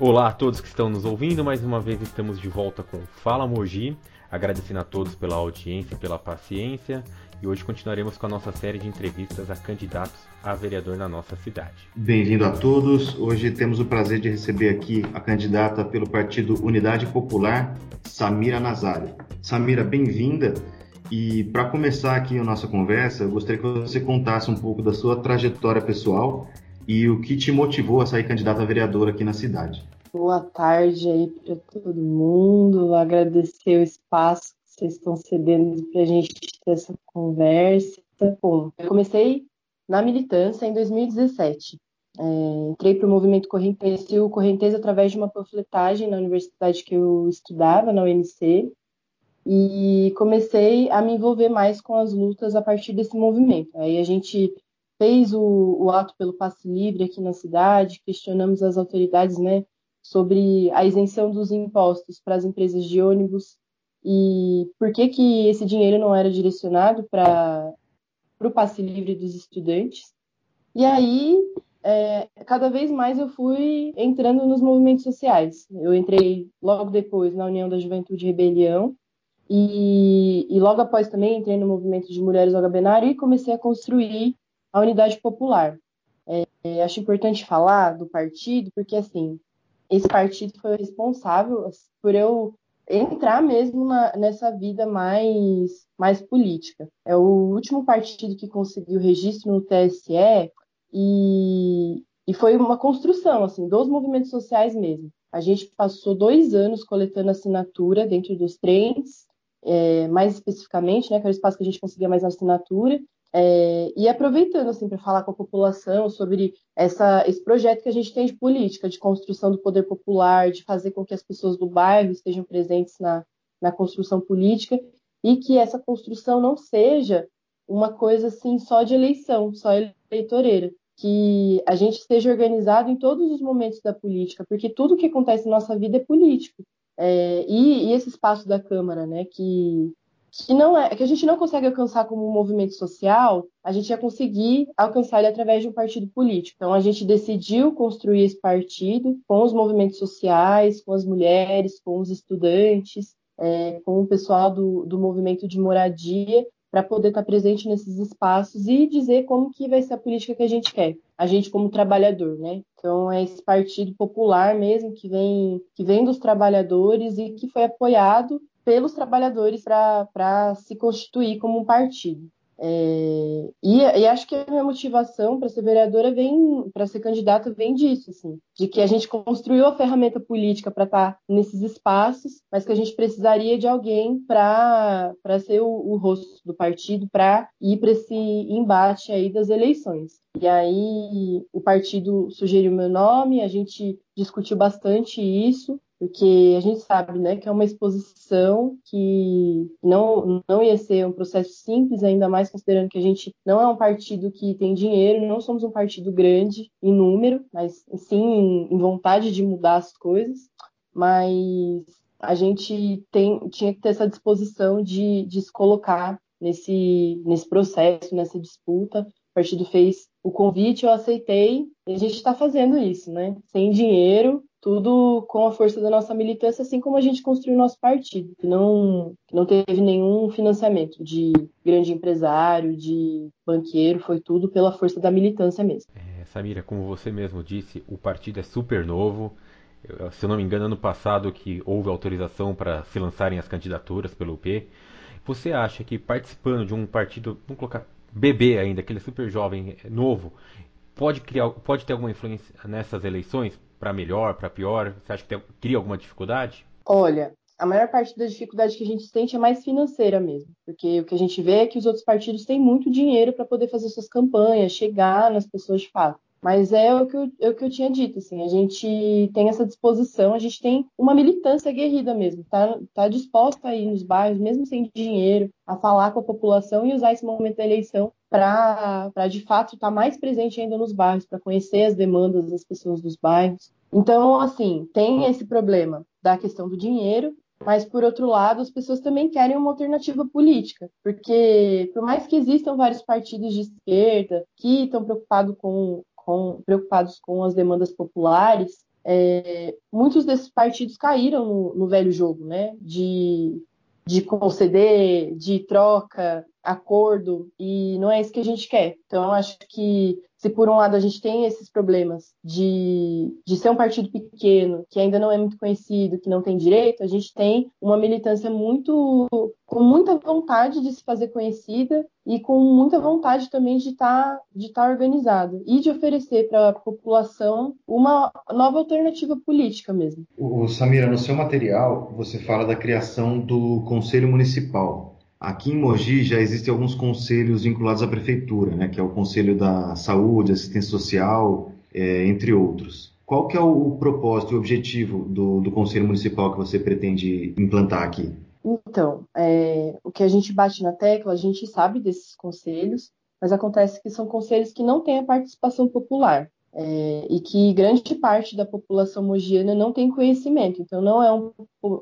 Olá a todos que estão nos ouvindo, mais uma vez estamos de volta com Fala Mogi, agradecendo a todos pela audiência, pela paciência, e hoje continuaremos com a nossa série de entrevistas a candidatos a vereador na nossa cidade. Bem-vindo a todos. Hoje temos o prazer de receber aqui a candidata pelo Partido Unidade Popular, Samira Nazário. Samira, bem-vinda. E para começar aqui a nossa conversa, eu gostaria que você contasse um pouco da sua trajetória pessoal e o que te motivou a sair candidata a vereadora aqui na cidade. Boa tarde aí para todo mundo. Agradecer o espaço que vocês estão cedendo para a gente ter essa conversa. Bom, eu comecei na militância em 2017. É, entrei para o movimento Correnteza, conheci o Correnteza através de uma panfletagem na universidade que eu estudava, na UNC, e comecei a me envolver mais com as lutas a partir desse movimento. Aí a gente fez o, o ato pelo passe livre aqui na cidade, questionamos as autoridades, né, sobre a isenção dos impostos para as empresas de ônibus e por que que esse dinheiro não era direcionado para o passe livre dos estudantes. E aí, é, cada vez mais eu fui entrando nos movimentos sociais. Eu entrei logo depois na União da Juventude Rebelião, e, e, logo após também entrei no movimento de mulheres ao Gabenário e comecei a construir a unidade popular. É, é, acho importante falar do partido, porque assim, esse partido foi responsável por eu entrar mesmo na, nessa vida mais, mais política. É o último partido que conseguiu registro no TSE e, e foi uma construção assim dos movimentos sociais mesmo. A gente passou dois anos coletando assinatura dentro dos trens é, mais especificamente, né, que era o espaço que a gente conseguia mais assinatura, é, e aproveitando assim para falar com a população sobre essa, esse projeto que a gente tem de política, de construção do poder popular, de fazer com que as pessoas do bairro estejam presentes na, na construção política e que essa construção não seja uma coisa assim só de eleição, só eleitoreira, que a gente esteja organizado em todos os momentos da política, porque tudo que acontece na nossa vida é político. É, e, e, esse espaço da Câmara, né, que, que, não é, que a gente não consegue alcançar como um movimento social, a gente ia conseguir alcançar ele através de um partido político. Então, a gente decidiu construir esse partido com os movimentos sociais, com as mulheres, com os estudantes, é, com o pessoal do, do movimento de moradia, para poder estar presente nesses espaços e dizer como que vai ser a política que a gente quer, a gente como trabalhador, né? Então é esse partido popular mesmo que vem que vem dos trabalhadores e que foi apoiado pelos trabalhadores para se constituir como um partido. É, e, e, acho que a minha motivação para ser vereadora vem, para ser candidata, vem disso, assim, de que a gente construiu a ferramenta política para estar tá nesses espaços, mas que a gente precisaria de alguém para ser o, o rosto do partido para ir para esse embate aí das eleições. E aí o partido sugeriu meu nome, a gente discutiu bastante isso, porque a gente sabe né, que é uma exposição que não, não ia ser um processo simples, ainda mais considerando que a gente não é um partido que tem dinheiro, não somos um partido grande em número, mas sim em vontade de mudar as coisas, mas a gente tem, tinha que ter essa disposição de, de se colocar nesse, nesse processo, nessa disputa. O partido fez o convite, eu aceitei, e a gente está fazendo isso, né? Sem dinheiro, tudo com a força da nossa militância, assim como a gente construiu o nosso partido, que não, que não teve nenhum financiamento de grande empresário, de banqueiro, foi tudo pela força da militância mesmo. É, Samira, como você mesmo disse, o partido é super novo. Eu, se eu não me engano, ano passado que houve autorização para se lançarem as candidaturas pelo UP. Você acha que participando de um partido, vamos colocar bebê ainda, aquele super jovem novo, pode criar, pode ter alguma influência nessas eleições? Para melhor, para pior? Você acha que tem, cria alguma dificuldade? Olha, a maior parte da dificuldade que a gente sente é mais financeira mesmo, porque o que a gente vê é que os outros partidos têm muito dinheiro para poder fazer suas campanhas, chegar nas pessoas de fato. Mas é o, que eu, é o que eu tinha dito, assim, a gente tem essa disposição, a gente tem uma militância aguerrida mesmo, tá, tá disposta a ir nos bairros, mesmo sem dinheiro, a falar com a população e usar esse momento da eleição para de fato estar tá mais presente ainda nos bairros, para conhecer as demandas das pessoas dos bairros. Então, assim, tem esse problema da questão do dinheiro, mas por outro lado, as pessoas também querem uma alternativa política, porque por mais que existam vários partidos de esquerda que estão preocupados com com, preocupados com as demandas populares, é, muitos desses partidos caíram no, no velho jogo, né? De, de conceder, de troca, acordo, e não é isso que a gente quer. Então, acho que se por um lado a gente tem esses problemas de, de ser um partido pequeno, que ainda não é muito conhecido, que não tem direito, a gente tem uma militância muito com muita vontade de se fazer conhecida e com muita vontade também de estar tá, de tá organizada e de oferecer para a população uma nova alternativa política mesmo. O Samira, no seu material você fala da criação do Conselho Municipal. Aqui em Mogi já existem alguns conselhos vinculados à prefeitura, né, que é o Conselho da Saúde, Assistência Social, é, entre outros. Qual que é o, propósito e objetivo do, do Conselho Municipal que você pretende implantar aqui? Então, é, o que a gente bate na tecla, a gente sabe desses conselhos, mas acontece que são conselhos que não têm a participação popular é, e que grande parte da população mogiana não tem conhecimento. Então, não, é um,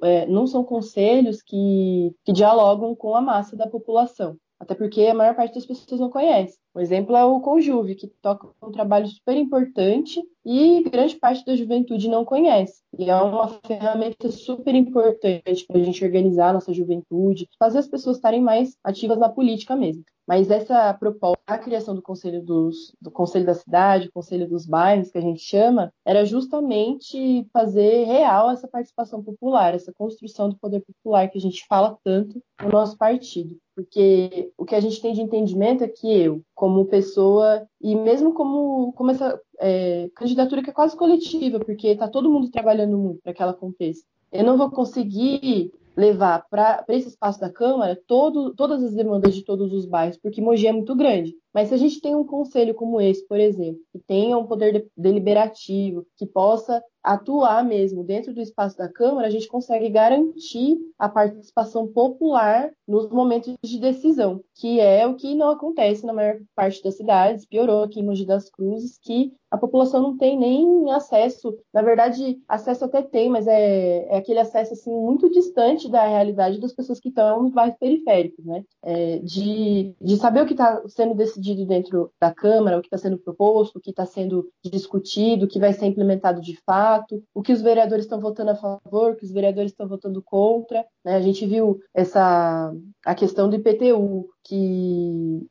é, não são conselhos que, que dialogam com a massa da população. Até porque a maior parte das pessoas não conhece. Um exemplo é o Conjuve, que toca um trabalho super importante e grande parte da juventude não conhece. E é uma ferramenta super importante para a gente organizar a nossa juventude, fazer as pessoas estarem mais ativas na política mesmo. Mas essa proposta, a criação do conselho dos, do conselho da cidade, conselho dos bairros, que a gente chama, era justamente fazer real essa participação popular, essa construção do poder popular que a gente fala tanto no nosso partido. Porque o que a gente tem de entendimento é que eu, como pessoa, e mesmo como, como essa é, candidatura que é quase coletiva, porque está todo mundo trabalhando muito para que ela aconteça, eu não vou conseguir levar para esse espaço da Câmara todo, todas as demandas de todos os bairros, porque Mogi é muito grande. Mas se a gente tem um conselho como esse, por exemplo, que tenha um poder deliberativo, que possa atuar mesmo dentro do espaço da Câmara, a gente consegue garantir a participação popular nos momentos de decisão, que é o que não acontece na maior parte das cidades, piorou aqui em Mogi das Cruzes, que a população não tem nem acesso, na verdade, acesso até tem, mas é, é aquele acesso assim muito distante da realidade das pessoas que estão nos bairros periféricos, né? É, de, de saber o que está sendo decidido dentro da Câmara, o que está sendo proposto, o que está sendo discutido, o que vai ser implementado de fato, o que os vereadores estão votando a favor, o que os vereadores estão votando contra. Né? A gente viu essa a questão do IPTU, que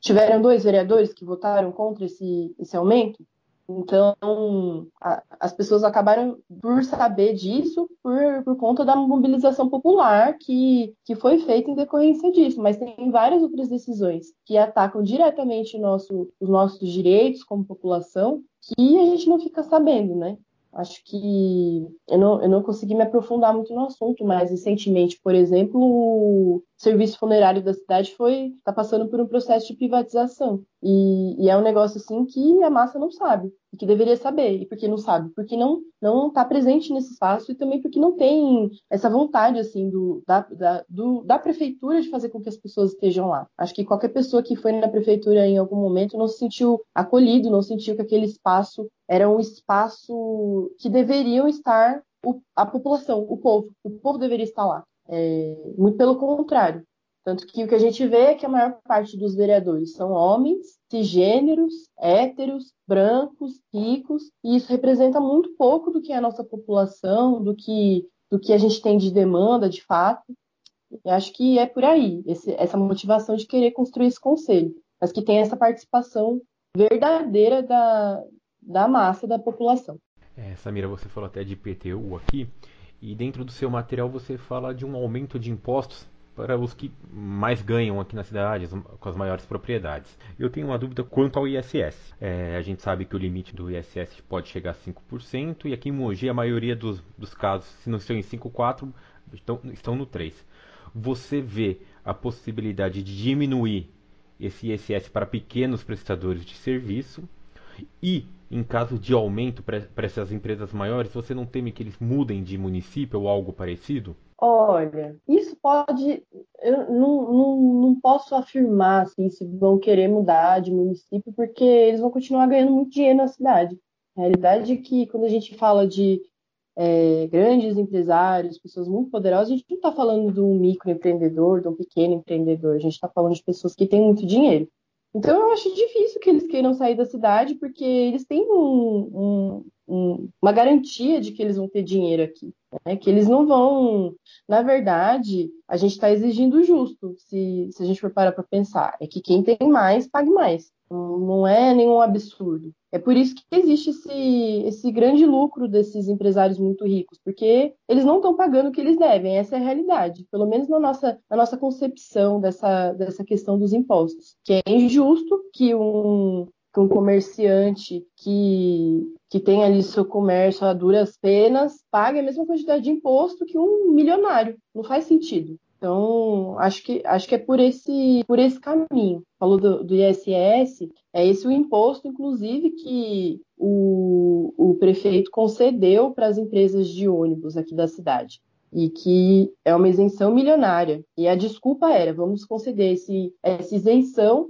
tiveram dois vereadores que votaram contra esse, esse aumento. Então, a, as pessoas acabaram por saber disso por, por conta da mobilização popular que, que foi feita em decorrência disso. Mas tem várias outras decisões que atacam diretamente nosso, os nossos direitos como população que a gente não fica sabendo, né? Acho que eu não, eu não consegui me aprofundar muito no assunto, mas recentemente, por exemplo, serviço funerário da cidade foi está passando por um processo de privatização. E, e, é um negócio assim que a massa não sabe, e que deveria saber. E por que não sabe? Porque não não está presente nesse espaço e também porque não tem essa vontade assim do da, da, do, da prefeitura de fazer com que as pessoas estejam lá. Acho que qualquer pessoa que foi na prefeitura em algum momento não se sentiu acolhido, não sentiu que aquele espaço era um espaço que deveriam estar o, a população, o povo. O povo deveria estar lá. É, muito pelo contrário. Tanto que o que a gente vê é que a maior parte dos vereadores são homens, cisgêneros, héteros, brancos, ricos, e isso representa muito pouco do que é a nossa população, do que, do que a gente tem de demanda, de fato. Eu acho que é por aí, esse, essa motivação de querer construir esse conselho, mas que tem essa participação verdadeira da, da massa da população. É, Samira, você falou até de IPTU aqui, e dentro do seu material você fala de um aumento de impostos para os que mais ganham aqui na cidade, com as maiores propriedades. Eu tenho uma dúvida quanto ao ISS. É, a gente sabe que o limite do ISS pode chegar a 5%, e aqui em Mogi a maioria dos, dos casos, se não estão em 5,4%, estão, estão no 3%. Você vê a possibilidade de diminuir esse ISS para pequenos prestadores de serviço e em caso de aumento para essas empresas maiores, você não teme que eles mudem de município ou algo parecido? Olha, isso pode. Eu não, não, não posso afirmar assim, se vão querer mudar de município, porque eles vão continuar ganhando muito dinheiro na cidade. A realidade é que quando a gente fala de é, grandes empresários, pessoas muito poderosas, a gente não está falando de um microempreendedor, de um pequeno empreendedor, a gente está falando de pessoas que têm muito dinheiro. Então eu acho difícil que eles queiram sair da cidade, porque eles têm um, um, um, uma garantia de que eles vão ter dinheiro aqui. Né? Que eles não vão. Na verdade, a gente está exigindo justo, se, se a gente for parar para pensar. É que quem tem mais, pague mais. Não é nenhum absurdo. É por isso que existe esse, esse grande lucro desses empresários muito ricos, porque eles não estão pagando o que eles devem, essa é a realidade, pelo menos na nossa, na nossa concepção dessa, dessa questão dos impostos. Que é injusto que um, que um comerciante que, que tem ali seu comércio a duras penas pague a mesma quantidade de imposto que um milionário. Não faz sentido. Então, acho que, acho que é por esse, por esse caminho. Falou do, do ISS, é esse o imposto, inclusive, que o, o prefeito concedeu para as empresas de ônibus aqui da cidade e que é uma isenção milionária. E a desculpa era: vamos conceder esse, essa isenção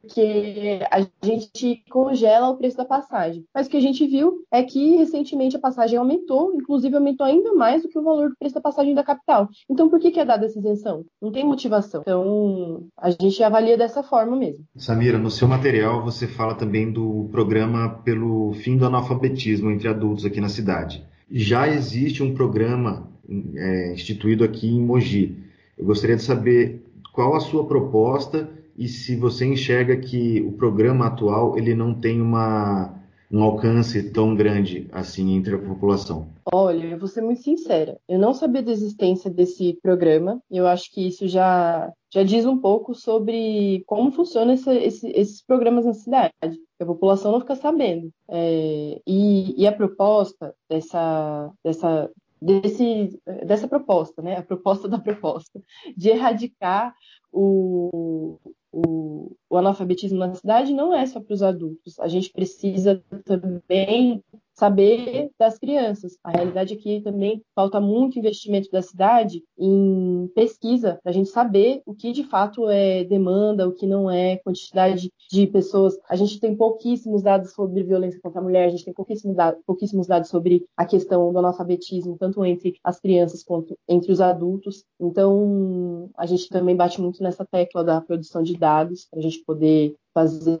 porque a gente congela o preço da passagem. Mas o que a gente viu é que recentemente a passagem aumentou, inclusive aumentou ainda mais do que o valor do preço da passagem da capital. Então por que, que é dada essa isenção? Não tem motivação. Então a gente avalia dessa forma mesmo. Samira, no seu material você fala também do programa pelo fim do analfabetismo entre adultos aqui na cidade. Já existe um programa é, instituído aqui em Mogi. Eu gostaria de saber qual a sua proposta e se você enxerga que o programa atual ele não tem uma, um alcance tão grande assim entre a população? Olha, eu vou ser muito sincera. Eu não sabia da existência desse programa. Eu acho que isso já, já diz um pouco sobre como funcionam esse, esse, esses programas na cidade. A população não fica sabendo. É, e, e a proposta dessa, dessa, desse, dessa proposta, né? A proposta da proposta, de erradicar o, o, o analfabetismo na cidade não é só para os adultos. A gente precisa também saber das crianças. A realidade é que também falta muito investimento da cidade em pesquisa, para a gente saber o que de fato é demanda, o que não é, quantidade de pessoas. A gente tem pouquíssimos dados sobre violência contra a mulher, a gente tem pouquíssimos dados, pouquíssimos dados sobre a questão do analfabetismo, tanto entre as crianças quanto entre os adultos. Então, a gente também bate muito nessa tecla da produção de dados, para a gente poder fazer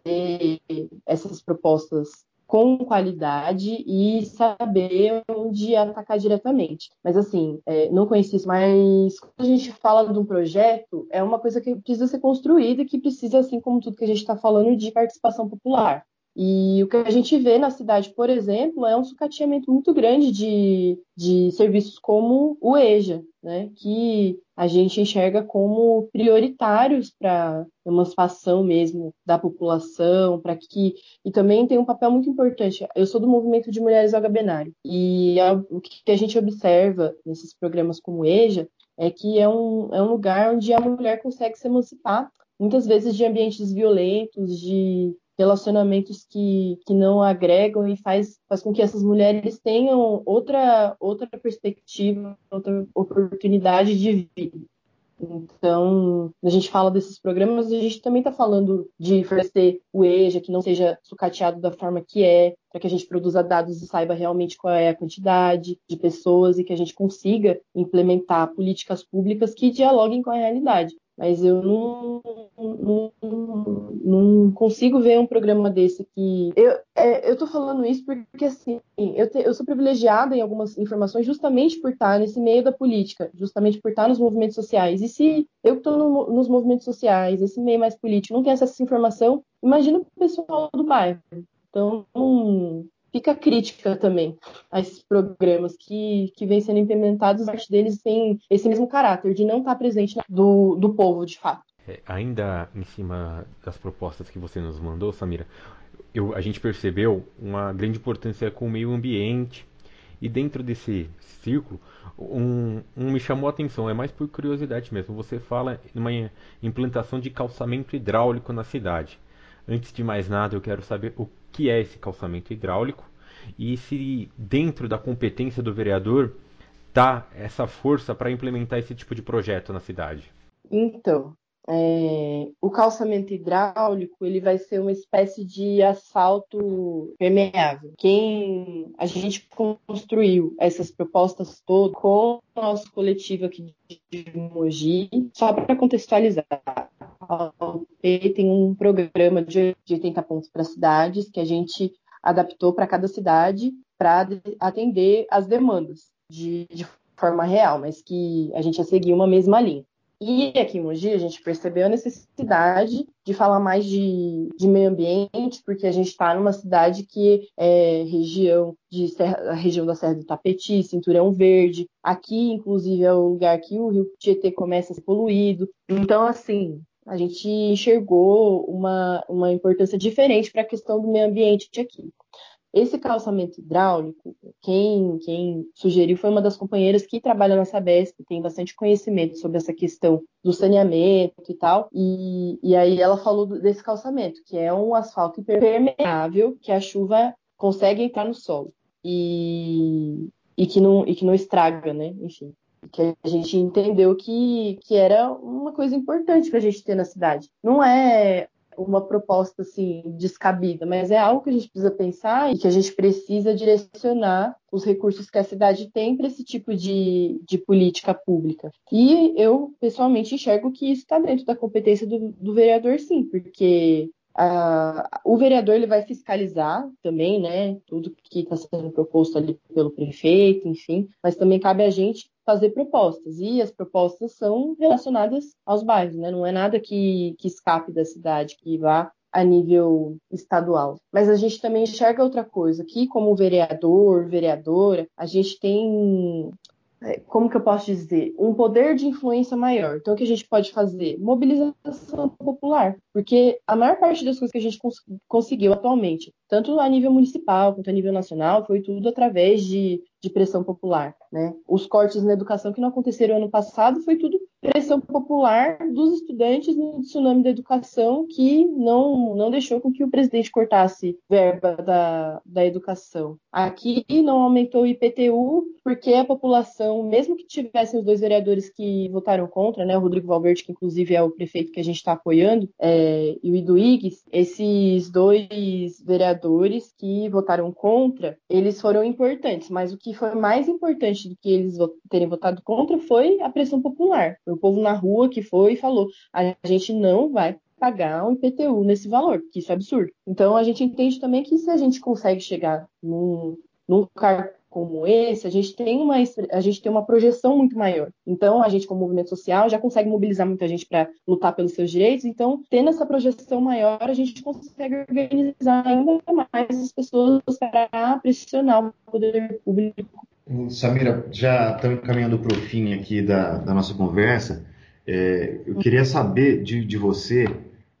essas propostas com qualidade e saber onde atacar diretamente. Mas assim, é, não conheci isso, mas quando a gente fala de um projeto, é uma coisa que precisa ser construída e que precisa, assim como tudo que a gente está falando, de participação popular. E o que a gente vê na cidade, por exemplo, é um sucateamento muito grande de, de serviços como o EJA, né, que a gente enxerga como prioritários para emancipação mesmo da população, para que e também tem um papel muito importante. Eu sou do movimento de mulheres algabenário e a, o que a gente observa nesses programas como EJA é que é um, é um lugar onde a mulher consegue se emancipar muitas vezes de ambientes violentos, de relacionamentos que, que não agregam e faz, faz com que essas mulheres tenham outra, outra perspectiva, outra oportunidade de vida. Então, a gente fala desses programas, a gente também está falando de oferecer o EJA, que não seja sucateado da forma que é, para que a gente produza dados e saiba realmente qual é a quantidade de pessoas e que a gente consiga implementar políticas públicas que dialoguem com a realidade mas eu não, não, não, consigo ver um programa desse que. Eu, é, eu tô falando isso porque, assim, eu, te, eu sou privilegiada em algumas informações justamente por estar nesse meio da política, justamente por estar nos movimentos sociais. E se eu que estou no, nos movimentos sociais, esse meio mais político, não tem acesso a essa informação, imagina o pessoal do bairro. Então, fica crítica também a esses programas que, que vêm sendo implementados, parte deles tem esse mesmo caráter de não estar presente do, do povo, de fato. É, ainda em cima das propostas que você nos mandou, Samira, eu, a gente percebeu uma grande importância com o meio ambiente e dentro desse círculo, um, um, me chamou a atenção, é mais por curiosidade mesmo. Você fala em uma implantação de calçamento hidráulico na cidade. Antes de mais nada, eu quero saber o que é esse calçamento hidráulico e se dentro da competência do vereador está essa força para implementar esse tipo de projeto na cidade. Então, é, o calçamento hidráulico ele vai ser uma espécie de asfalto permeável. Quem a gente construiu essas propostas todas com o nosso coletivo aqui de Mogi, só para contextualizar, tem um programa de 80 pontos para cidades que a gente adaptou para cada cidade para atender as demandas de, de forma real, mas que a gente ia seguir uma mesma linha. E aqui em Mogi a gente percebeu a necessidade de falar mais de, de meio ambiente, porque a gente está numa cidade que é região de Serra, região da Serra do Tapeti, Cinturão Verde. Aqui, inclusive, é o lugar que o rio Tietê começa a ser poluído. Então, assim, a gente enxergou uma, uma importância diferente para a questão do meio ambiente aqui. Esse calçamento hidráulico, quem, quem sugeriu foi uma das companheiras que trabalha na Sabesp, tem bastante conhecimento sobre essa questão do saneamento e tal. E, e aí ela falou desse calçamento, que é um asfalto impermeável que a chuva consegue entrar no solo e, e, que, não, e que não estraga, né? Enfim que a gente entendeu que, que era uma coisa importante para a gente ter na cidade. Não é uma proposta assim descabida, mas é algo que a gente precisa pensar e que a gente precisa direcionar os recursos que a cidade tem para esse tipo de, de política pública. E eu, pessoalmente, enxergo que isso está dentro da competência do, do vereador, sim, porque Uh, o vereador ele vai fiscalizar também, né, tudo que está sendo proposto ali pelo prefeito, enfim, mas também cabe a gente fazer propostas e as propostas são relacionadas aos bairros, né, não é nada que, que escape da cidade, que vá a nível estadual. Mas a gente também enxerga outra coisa, que como vereador, vereadora, a gente tem como que eu posso dizer, um poder de influência maior. Então, o que a gente pode fazer? Mobilização popular, porque a maior parte das coisas que a gente cons conseguiu atualmente, tanto a nível municipal quanto a nível nacional, foi tudo através de, de pressão popular. Né? Os cortes na educação que não aconteceram ano passado foi tudo pressão popular dos estudantes no tsunami da educação que não, não deixou com que o presidente cortasse verba da, da educação. Aqui não aumentou o IPTU porque a população, mesmo que tivessem os dois vereadores que votaram contra, né, o Rodrigo Valverde, que inclusive é o prefeito que a gente está apoiando, é, e o Iduígues, esses dois vereadores que votaram contra, eles foram importantes, mas o que foi mais importante do que eles terem votado contra foi a pressão popular o povo na rua que foi e falou: a gente não vai pagar um IPTU nesse valor, que isso é absurdo. Então a gente entende também que se a gente consegue chegar num, num cargo como esse, a gente tem uma a gente tem uma projeção muito maior. Então, a gente como movimento social já consegue mobilizar muita gente para lutar pelos seus direitos. Então, tendo essa projeção maior, a gente consegue organizar ainda mais as pessoas para pressionar o poder público Samira, já estamos caminhando para o fim aqui da, da nossa conversa. É, eu queria saber de, de você,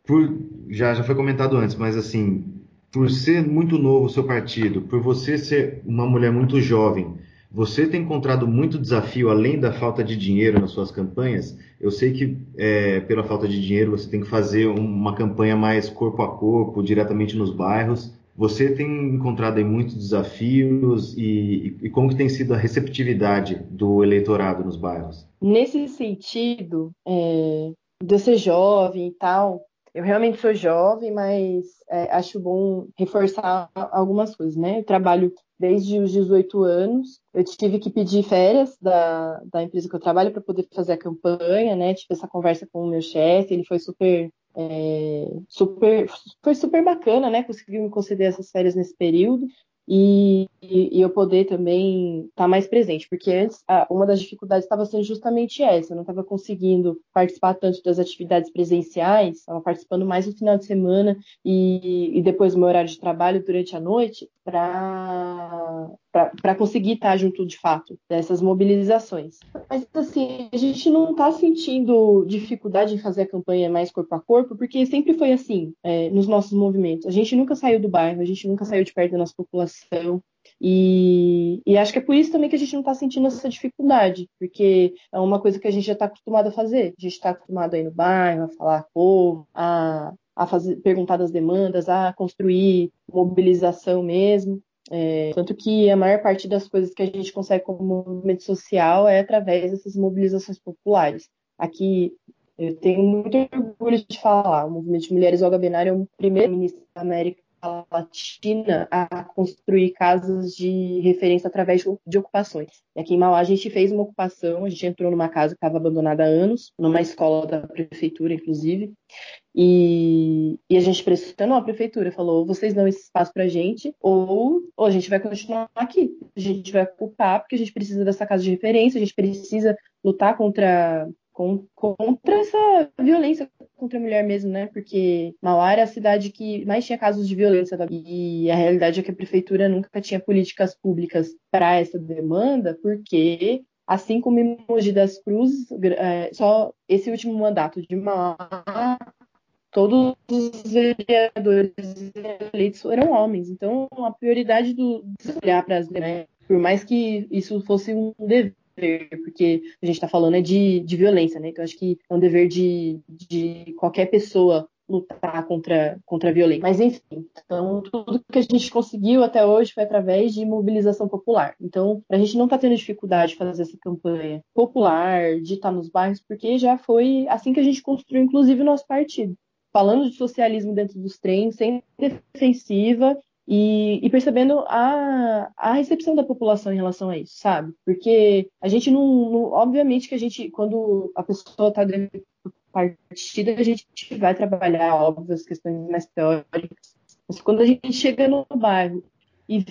por, já, já foi comentado antes, mas assim, por ser muito novo o seu partido, por você ser uma mulher muito jovem, você tem encontrado muito desafio além da falta de dinheiro nas suas campanhas? Eu sei que é, pela falta de dinheiro você tem que fazer uma campanha mais corpo a corpo, diretamente nos bairros. Você tem encontrado aí muitos desafios e, e, como que tem sido a receptividade do eleitorado nos bairros? Nesse sentido, é, de eu ser jovem e tal, eu realmente sou jovem, mas é, acho bom reforçar algumas coisas, né? Eu trabalho desde os 18 anos. Eu tive que pedir férias da, da empresa que eu trabalho para poder fazer a campanha, né? Tive essa conversa com o meu chefe, ele foi super é, super, foi super bacana, né? Conseguiu me conceder essas férias nesse período e, e, eu poder também estar tá mais presente, porque antes uma das dificuldades estava sendo justamente essa, eu não estava conseguindo participar tanto das atividades presenciais, estava participando mais no final de semana e, e depois do meu horário de trabalho durante a noite para conseguir estar junto de fato dessas mobilizações. Mas assim, a gente não está sentindo dificuldade em fazer a campanha mais corpo a corpo, porque sempre foi assim é, nos nossos movimentos. A gente nunca saiu do bairro, a gente nunca saiu de perto da nossa população. E, e acho que é por isso também que a gente não está sentindo essa dificuldade, porque é uma coisa que a gente já está acostumado a fazer. A gente está acostumado a ir no bairro, a falar com o povo, a, a fazer, perguntar das demandas, a construir mobilização mesmo. É, tanto que a maior parte das coisas que a gente consegue como movimento social é através dessas mobilizações populares. Aqui eu tenho muito orgulho de falar, o movimento de mulheres Olga Benário é o primeiro ministro da América Latina a construir casas de referência através de ocupações. E aqui em Mauá a gente fez uma ocupação, a gente entrou numa casa que estava abandonada há anos, numa escola da prefeitura, inclusive, e, e, a gente pressionou a prefeitura, falou: vocês dão esse espaço para a gente, ou, ou a gente vai continuar aqui. A gente vai ocupar, porque a gente precisa dessa casa de referência, a gente precisa lutar contra contra essa violência contra a mulher mesmo, né? Porque Mauá era a cidade que mais tinha casos de violência e a realidade é que a prefeitura nunca tinha políticas públicas para essa demanda, porque assim como em Mogi das Cruzes, é, só esse último mandato de Mauá todos os vereadores eleitos foram homens. Então, a prioridade do olhar para as né? por mais que isso fosse um dever porque a gente está falando é de, de violência, né? Então acho que é um dever de, de qualquer pessoa lutar contra, contra a violência. Mas enfim, então tudo que a gente conseguiu até hoje foi através de mobilização popular. Então a gente não está tendo dificuldade de fazer essa campanha popular, de estar nos bairros, porque já foi assim que a gente construiu, inclusive, o nosso partido. Falando de socialismo dentro dos trens, sem defensiva e, e, percebendo a, a recepção da população em relação a isso, sabe? Porque a gente não, não obviamente que a gente, quando a pessoa está dentro do partido, a gente vai trabalhar, óbvio, as questões mais teóricas, mas quando a gente chega no bairro e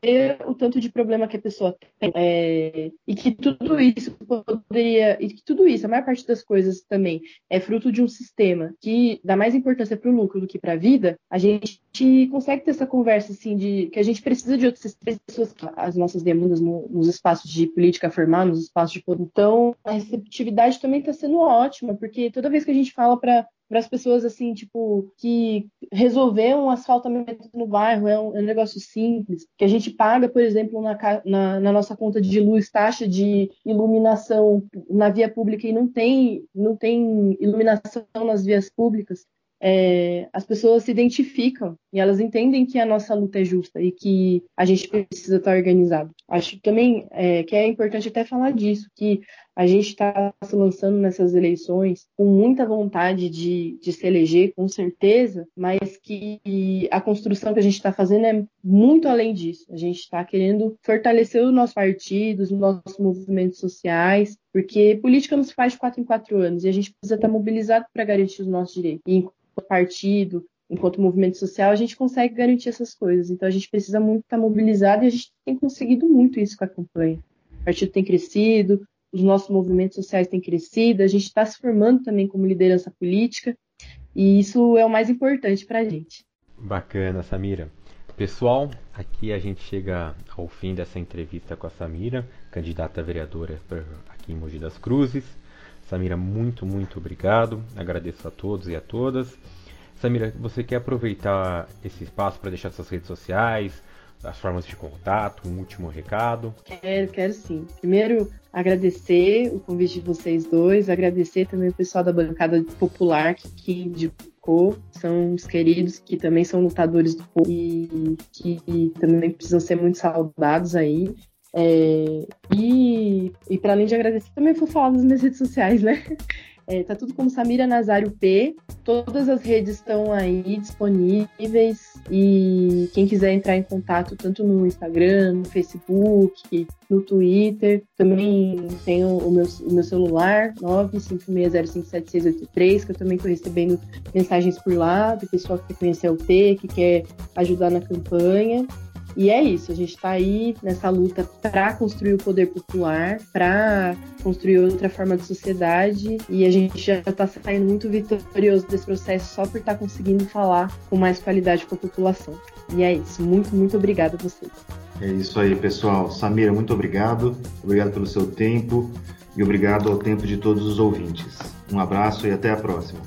ver o tanto de problema que a pessoa tem é, e que tudo isso poderia e que tudo isso a maior parte das coisas também é fruto de um sistema que dá mais importância para o lucro do que para a vida a gente consegue ter essa conversa assim de que a gente precisa de outras pessoas as nossas demandas no, nos espaços de política formal nos espaços de então a receptividade também está sendo ótima porque toda vez que a gente fala para para as pessoas assim, tipo, que resolver um asfaltamento no bairro é um, é um, negócio simples, que a gente paga, por exemplo, na, na, na, nossa conta de luz, taxa de iluminação na via pública e não tem, não tem iluminação nas vias públicas é, as pessoas se identificam e elas entendem que a nossa luta é justa e que a gente precisa estar organizado. Acho também é, que é importante até falar disso, que a gente está se lançando nessas eleições com muita vontade de, de se eleger, com certeza, mas que a construção que a gente está fazendo é muito além disso. A gente está querendo fortalecer o nosso partido, os nossos movimentos sociais, porque política não se faz de quatro em quatro anos e a gente precisa estar mobilizado para garantir os nossos direitos. E partido, enquanto movimento social, a gente consegue garantir essas coisas. Então a gente precisa muito estar mobilizado e a gente tem conseguido muito isso com a campanha. O partido tem crescido, os nossos movimentos sociais têm crescido, a gente está se formando também como liderança política e isso é o mais importante para a gente. Bacana, Samira. Pessoal, aqui a gente chega ao fim dessa entrevista com a Samira, candidata a vereadora aqui em Mogi das Cruzes. Samira, muito, muito obrigado. Agradeço a todos e a todas. Samira, você quer aproveitar esse espaço para deixar suas redes sociais, as formas de contato, um último recado? Quero, quero sim. Primeiro, agradecer o convite de vocês dois, agradecer também o pessoal da bancada popular que, que indicou, são os queridos que também são lutadores do povo e que também precisam ser muito saudados aí. É, e e para além de agradecer, também vou falar nas minhas redes sociais, né? É, tá tudo como Samira Nazário P. Todas as redes estão aí disponíveis e quem quiser entrar em contato tanto no Instagram, no Facebook, no Twitter, também tenho o meu, o meu celular 956057683, que eu também estou recebendo mensagens por lá do pessoal que quer conhecer o P, que quer ajudar na campanha. E é isso, a gente está aí nessa luta para construir o poder popular, para construir outra forma de sociedade, e a gente já está saindo muito vitorioso desse processo só por estar tá conseguindo falar com mais qualidade com a população. E é isso, muito, muito obrigada a vocês. É isso aí, pessoal. Samira, muito obrigado. Obrigado pelo seu tempo e obrigado ao tempo de todos os ouvintes. Um abraço e até a próxima.